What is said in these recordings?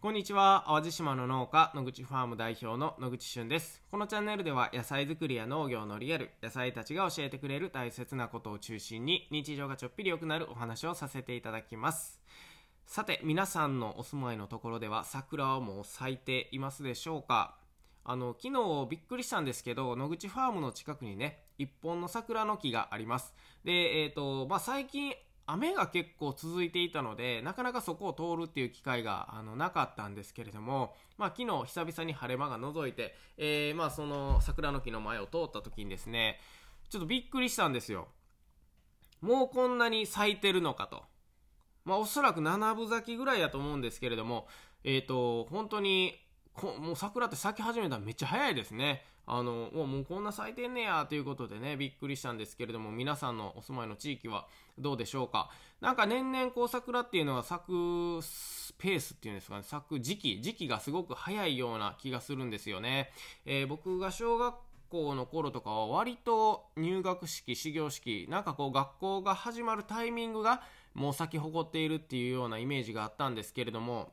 こんにちは。淡路島の農家野口ファーム代表の野口俊です。このチャンネルでは野菜作りや農業のリアル野菜たちが教えてくれる大切なことを中心に日常がちょっぴり良くなるお話をさせていただきます。さて皆さんのお住まいのところでは桜はもう咲いていますでしょうか？あの昨日びっくりしたんですけど野口ファームの近くにね一本の桜の木があります。でえっ、ー、とまあ最近雨が結構続いていたので、なかなかそこを通るっていう機会があのなかったんですけれども、まあ、昨日久々に晴れ間が覗いて、えー、まあその桜の木の前を通った時にですね、ちょっとびっくりしたんですよ。もうこんなに咲いてるのかと。まあおそらく7分咲きぐらいやと思うんですけれども、えっ、ー、と、本当にこもう桜って咲き始めたらめっちゃ早いですね。あの、もうこんな咲いてんねやということでね、びっくりしたんですけれども、皆さんのお住まいの地域はどうでしょうか。なんか年々こう桜っていうのは咲くペースっていうんですかね、咲く時期、時期がすごく早いような気がするんですよね。えー、僕が小学校の頃とかは割と入学式、始業式、なんかこう学校が始まるタイミングがもう咲き誇っているっていうようなイメージがあったんですけれども、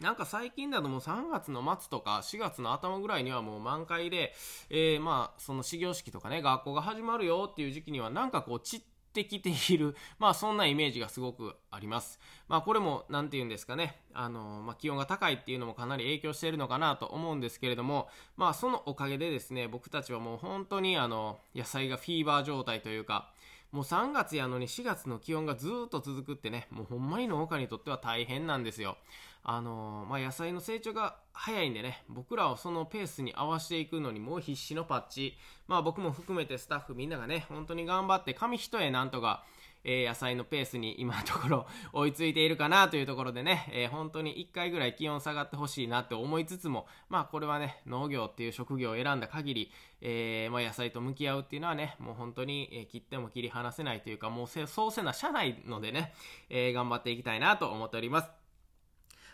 なんか最近だともう3月の末とか4月の頭ぐらいにはもう満開で、えー、まあその始業式とかね、学校が始まるよっていう時期にはなんかこう散ってきている、まあそんなイメージがすごくあります。まあこれも何て言うんですかね、あの、まあ気温が高いっていうのもかなり影響しているのかなと思うんですけれども、まあそのおかげでですね、僕たちはもう本当にあの、野菜がフィーバー状態というか、もう3月やのに4月の気温がずっと続くってね、もうほんまに農家にとっては大変なんですよ。あのー、まあ、野菜の成長が早いんでね、僕らをそのペースに合わせていくのにもう必死のパッチ。まあ僕も含めてスタッフみんながね、本当に頑張って紙一重なんとか、えー、野菜のペースに今のところ追いついているかなというところでね、えー、本当に1回ぐらい気温下がってほしいなって思いつつも、まあこれはね、農業っていう職業を選んだ限り、えー、まあ、野菜と向き合うっていうのはね、もう本当に、え切っても切り離せないというか、もうそうせな社内のでね、え頑張っていきたいなと思っております。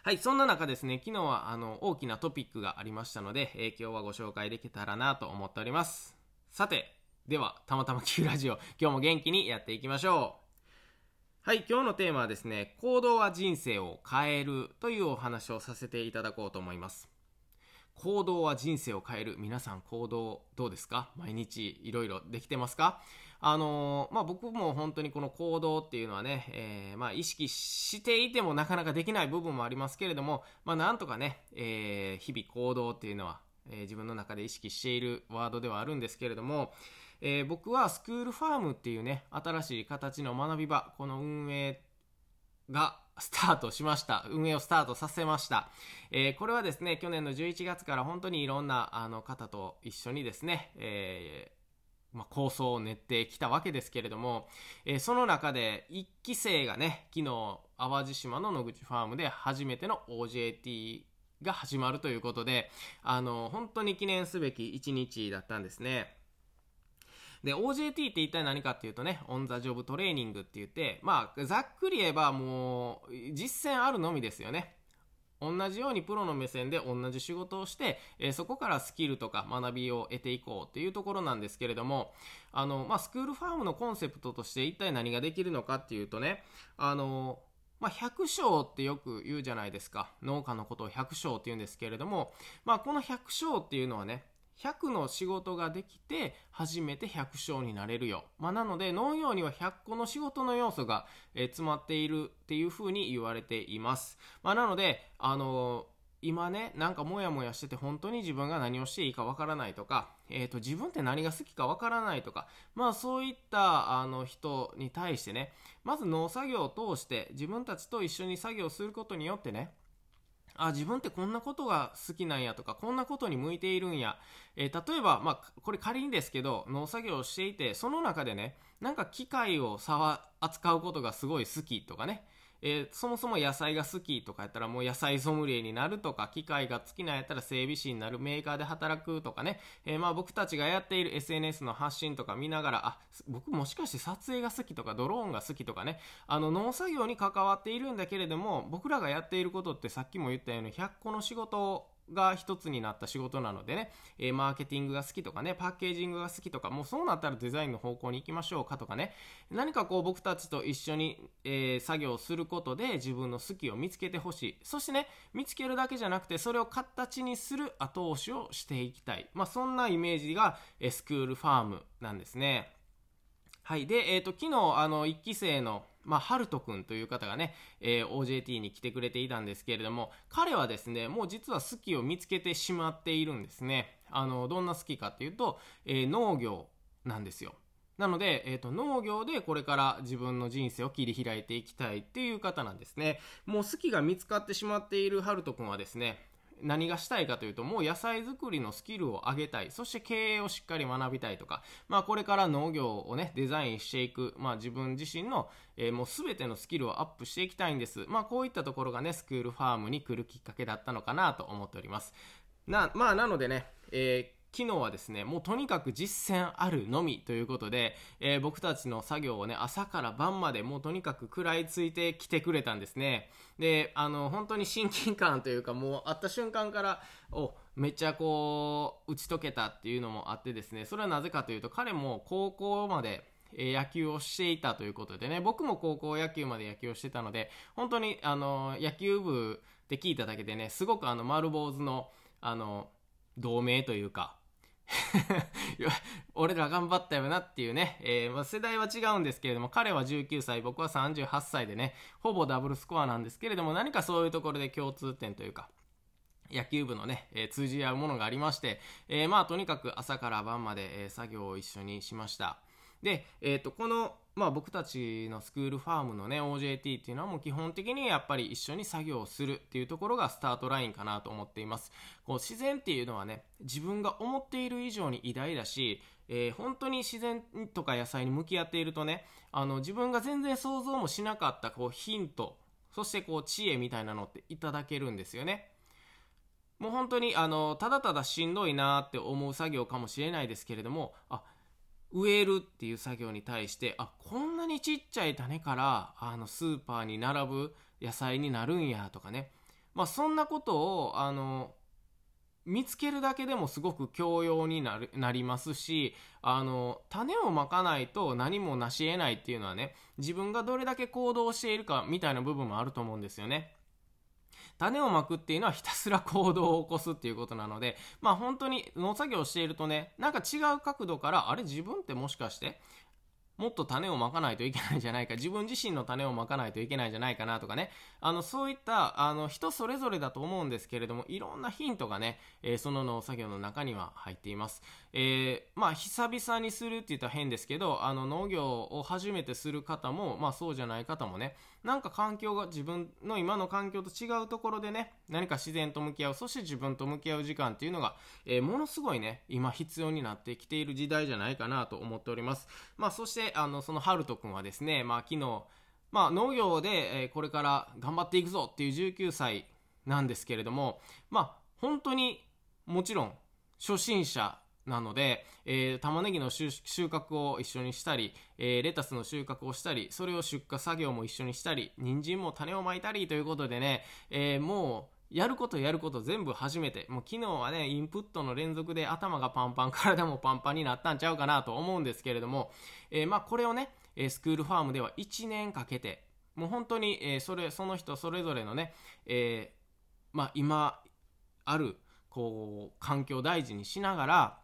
はい、そんな中ですね、昨日はあの大きなトピックがありましたので、えー、今日はご紹介できたらなと思っております。さて、では、たまたま Q ラジオ、今日も元気にやっていきましょう。はい、今日のテーマはですね、行動は人生を変えるというお話をさせていただこうと思います。行動は人生を変える。皆さん行動どうですか？毎日いろいろできてますか？あのー、まあ、僕も本当にこの行動っていうのはね、えー、まあ、意識していてもなかなかできない部分もありますけれども、まあ、なんとかね、えー、日々行動っていうのは、え自分の中で意識しているワードではあるんですけれども、え僕はスクールファームっていうね、新しい形の学び場、この運営がスタートしました。運営をスタートさせました。えー、これはですね、去年の11月から本当にいろんなあの方と一緒にですね、えー、まあ、構想を練ってきたわけですけれども、えー、その中で1期生がね、昨日、淡路島の野口ファームで初めての OJT が始まるということで、あの、本当に記念すべき1日だったんですね。で、OJT って一体何かっていうとね、オンザジョブトレーニングって言って、まあ、ざっくり言えばもう、実践あるのみですよね。同じようにプロの目線で同じ仕事をして、えー、そこからスキルとか学びを得ていこうっていうところなんですけれども、あの、まあ、スクールファームのコンセプトとして一体何ができるのかっていうとね、あの、まあ、百姓ってよく言うじゃないですか。農家のことを百姓って言うんですけれども、まあ、この百姓っていうのはね、100の仕事ができて初めて100勝になれるよ。まあ、なので農業には100個の仕事の要素が、え、詰まっているっていうふうに言われています。まあ、なので、あのー、今ね、なんかモヤモヤしてて本当に自分が何をしていいかわからないとか、えっ、ー、と、自分って何が好きかわからないとか、まあそういったあの人に対してね、まず農作業を通して自分たちと一緒に作業することによってね、あ、自分ってこんなことが好きなんやとか、こんなことに向いているんや。えー、例えば、まあ、これ仮にですけど、農作業をしていて、その中でね、なんか機械を扱うことがすごい好きとかね、えー、そもそも野菜が好きとかやったらもう野菜ソムリエになるとか、機械が好きなんやったら整備士になるメーカーで働くとかね、えー、まあ僕たちがやっている SNS の発信とか見ながら、あ、僕もしかして撮影が好きとかドローンが好きとかね、あの農作業に関わっているんだけれども、僕らがやっていることってさっきも言ったように100個の仕事が一つになった仕事なのでね、えー、マーケティングが好きとかね、パッケージングが好きとか、もうそうなったらデザインの方向に行きましょうかとかね、何かこう僕たちと一緒に、えー、作業することで自分の好きを見つけてほしい。そしてね、見つけるだけじゃなくて、それを形にする後押しをしていきたい。まあそんなイメージが、え、スクールファームなんですね。はい。で、えっ、ー、と、昨日、あの、1期生の、まあ、ハルト君という方がね、えー、OJT に来てくれていたんですけれども、彼はですね、もう実は好きを見つけてしまっているんですね。あの、どんな好きかっていうと、えー、農業なんですよ。なので、えっ、ー、と、農業でこれから自分の人生を切り開いていきたいっていう方なんですね。もう好きが見つかってしまっているハルト君はですね、何がしたいかというと、もう野菜作りのスキルを上げたい。そして経営をしっかり学びたいとか、まあこれから農業をね、デザインしていく、まあ自分自身の、えー、もう全てのスキルをアップしていきたいんです。まあこういったところがね、スクールファームに来るきっかけだったのかなと思っております。な、まあなのでね、えー昨日はですね、もうとにかく実践あるのみということで、えー、僕たちの作業をね、朝から晩までもうとにかく食らいついてきてくれたんですね。で、あの、本当に親近感というか、もう会った瞬間から、お、めっちゃこう、打ち解けたっていうのもあってですね、それはなぜかというと、彼も高校まで、え野球をしていたということでね、僕も高校野球まで野球をしてたので、本当に、あの、野球部で聞いただけでね、すごくあの、丸坊主の、あの、同盟というか、俺ら頑張ったよなっていうね、えー、まあ、世代は違うんですけれども、彼は19歳、僕は38歳でね、ほぼダブルスコアなんですけれども、何かそういうところで共通点というか、野球部のね、えー、通じ合うものがありまして、えー、まあとにかく朝から晩まで、え作業を一緒にしました。で、えっ、と、このまあ僕たちのスクールファームのね OJT っていうのはもう基本的にやっぱり一緒に作業をするっていうところがスタートラインかなと思っています。こう自然っていうのはね自分が思っている以上に偉大だし、えー、本当に自然とか野菜に向き合っているとねあの自分が全然想像もしなかったこうヒントそしてこう知恵みたいなのっていただけるんですよね。もう本当にあのただただしんどいなって思う作業かもしれないですけれどもあ植えるっていう作業に対してあこんなにちっちゃい種からあのスーパーに並ぶ野菜になるんやとかね、まあ、そんなことをあの見つけるだけでもすごく教養になるなりますしあの種をまかないと何も成し得ないっていうのはね自分がどれだけ行動しているかみたいな部分もあると思うんですよね。種をまくっていうのはひたすら行動を起こすっていうことなので、まあ本当に農作業をしているとね、なんか違う角度から、あれ自分ってもしかして、もっと種をまかないといけないんじゃないか、自分自身の種をまかないといけないんじゃないかなとかね、あの、そういった、あの、人それぞれだと思うんですけれども、いろんなヒントがね、えー、その農作業の中には入っています。えー、まあ、久々にするって言ったら変ですけど、あの、農業を初めてする方も、まあ、そうじゃない方もね、なんか環境が自分の今の環境と違うところでね、何か自然と向き合う、そして自分と向き合う時間っていうのが、えー、ものすごいね、今必要になってきている時代じゃないかなと思っております。まあ、そして、あの、その、ハルト君はですね、まあ、昨日、まあ、農業で、えこれから頑張っていくぞっていう19歳なんですけれども、まあ、本当にもちろん初心者なので、えー、玉ねぎの収穫を一緒にしたり、えー、レタスの収穫をしたり、それを出荷作業も一緒にしたり、人参も種をまいたりということでね、えー、もう、やることやること全部初めて。もう昨日はね、インプットの連続で頭がパンパン、体もパンパンになったんちゃうかなと思うんですけれども、えまあこれをね、スクールファームでは1年かけて、もう本当に、えそれ、その人それぞれのね、えまあ今ある、こう、環境を大事にしながら、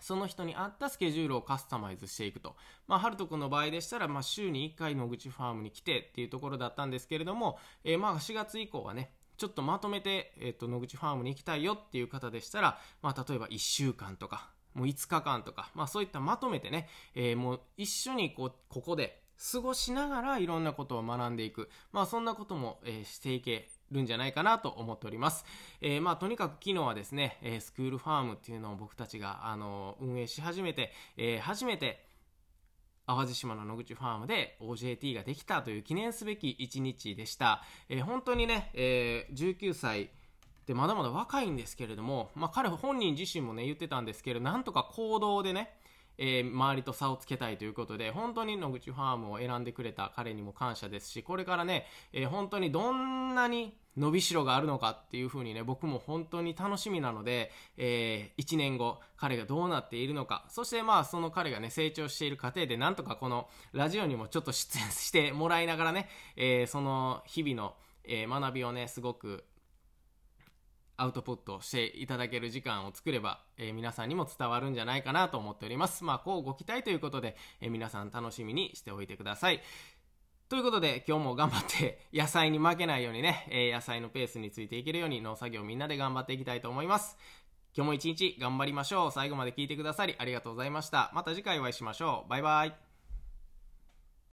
その人に合ったスケジュールをカスタマイズしていくと。まあ、ハルト君の場合でしたら、まあ、週に1回野口ファームに来てっていうところだったんですけれども、えー、まあ、4月以降はね、ちょっとまとめて、えっ、と、野口ファームに行きたいよっていう方でしたら、まあ、例えば1週間とか、もう5日間とか、まあ、そういったまとめてね、えー、もう一緒にこう、ここで過ごしながらいろんなことを学んでいく。まあ、そんなことも、えー、していけるんじゃないかなと思っております。えー、まあ、とにかく昨日はですね、え、スクールファームっていうのを僕たちが、あの運営し始めて、え、初めて、淡路島の野口ファームで OJT ができたという記念すべき一日でした。えー、本当にね、えー、19歳でまだまだ若いんですけれども、まあ、彼本人自身もね、言ってたんですけど、なんとか行動でね、えー、周りと差をつけたいということで、本当に野口ファームを選んでくれた彼にも感謝ですし、これからね、えー、本当にどんなに伸びしろがあるのかっていうふうにね、僕も本当に楽しみなので、えー、1年後、彼がどうなっているのか、そしてまあ、その彼がね、成長している過程で、なんとかこのラジオにもちょっと出演してもらいながらね、えー、その日々の、えー、学びをね、すごくアウトプットしていただける時間を作れば、えー、皆さんにも伝わるんじゃないかなと思っております。まあ、こうご期待ということで、えー、皆さん楽しみにしておいてください。ということで、今日も頑張って 野菜に負けないようにね、えー、野菜のペースについていけるように農作業みんなで頑張っていきたいと思います。今日も一日頑張りましょう。最後まで聞いてくださりありがとうございました。また次回お会いしましょう。バイバイ。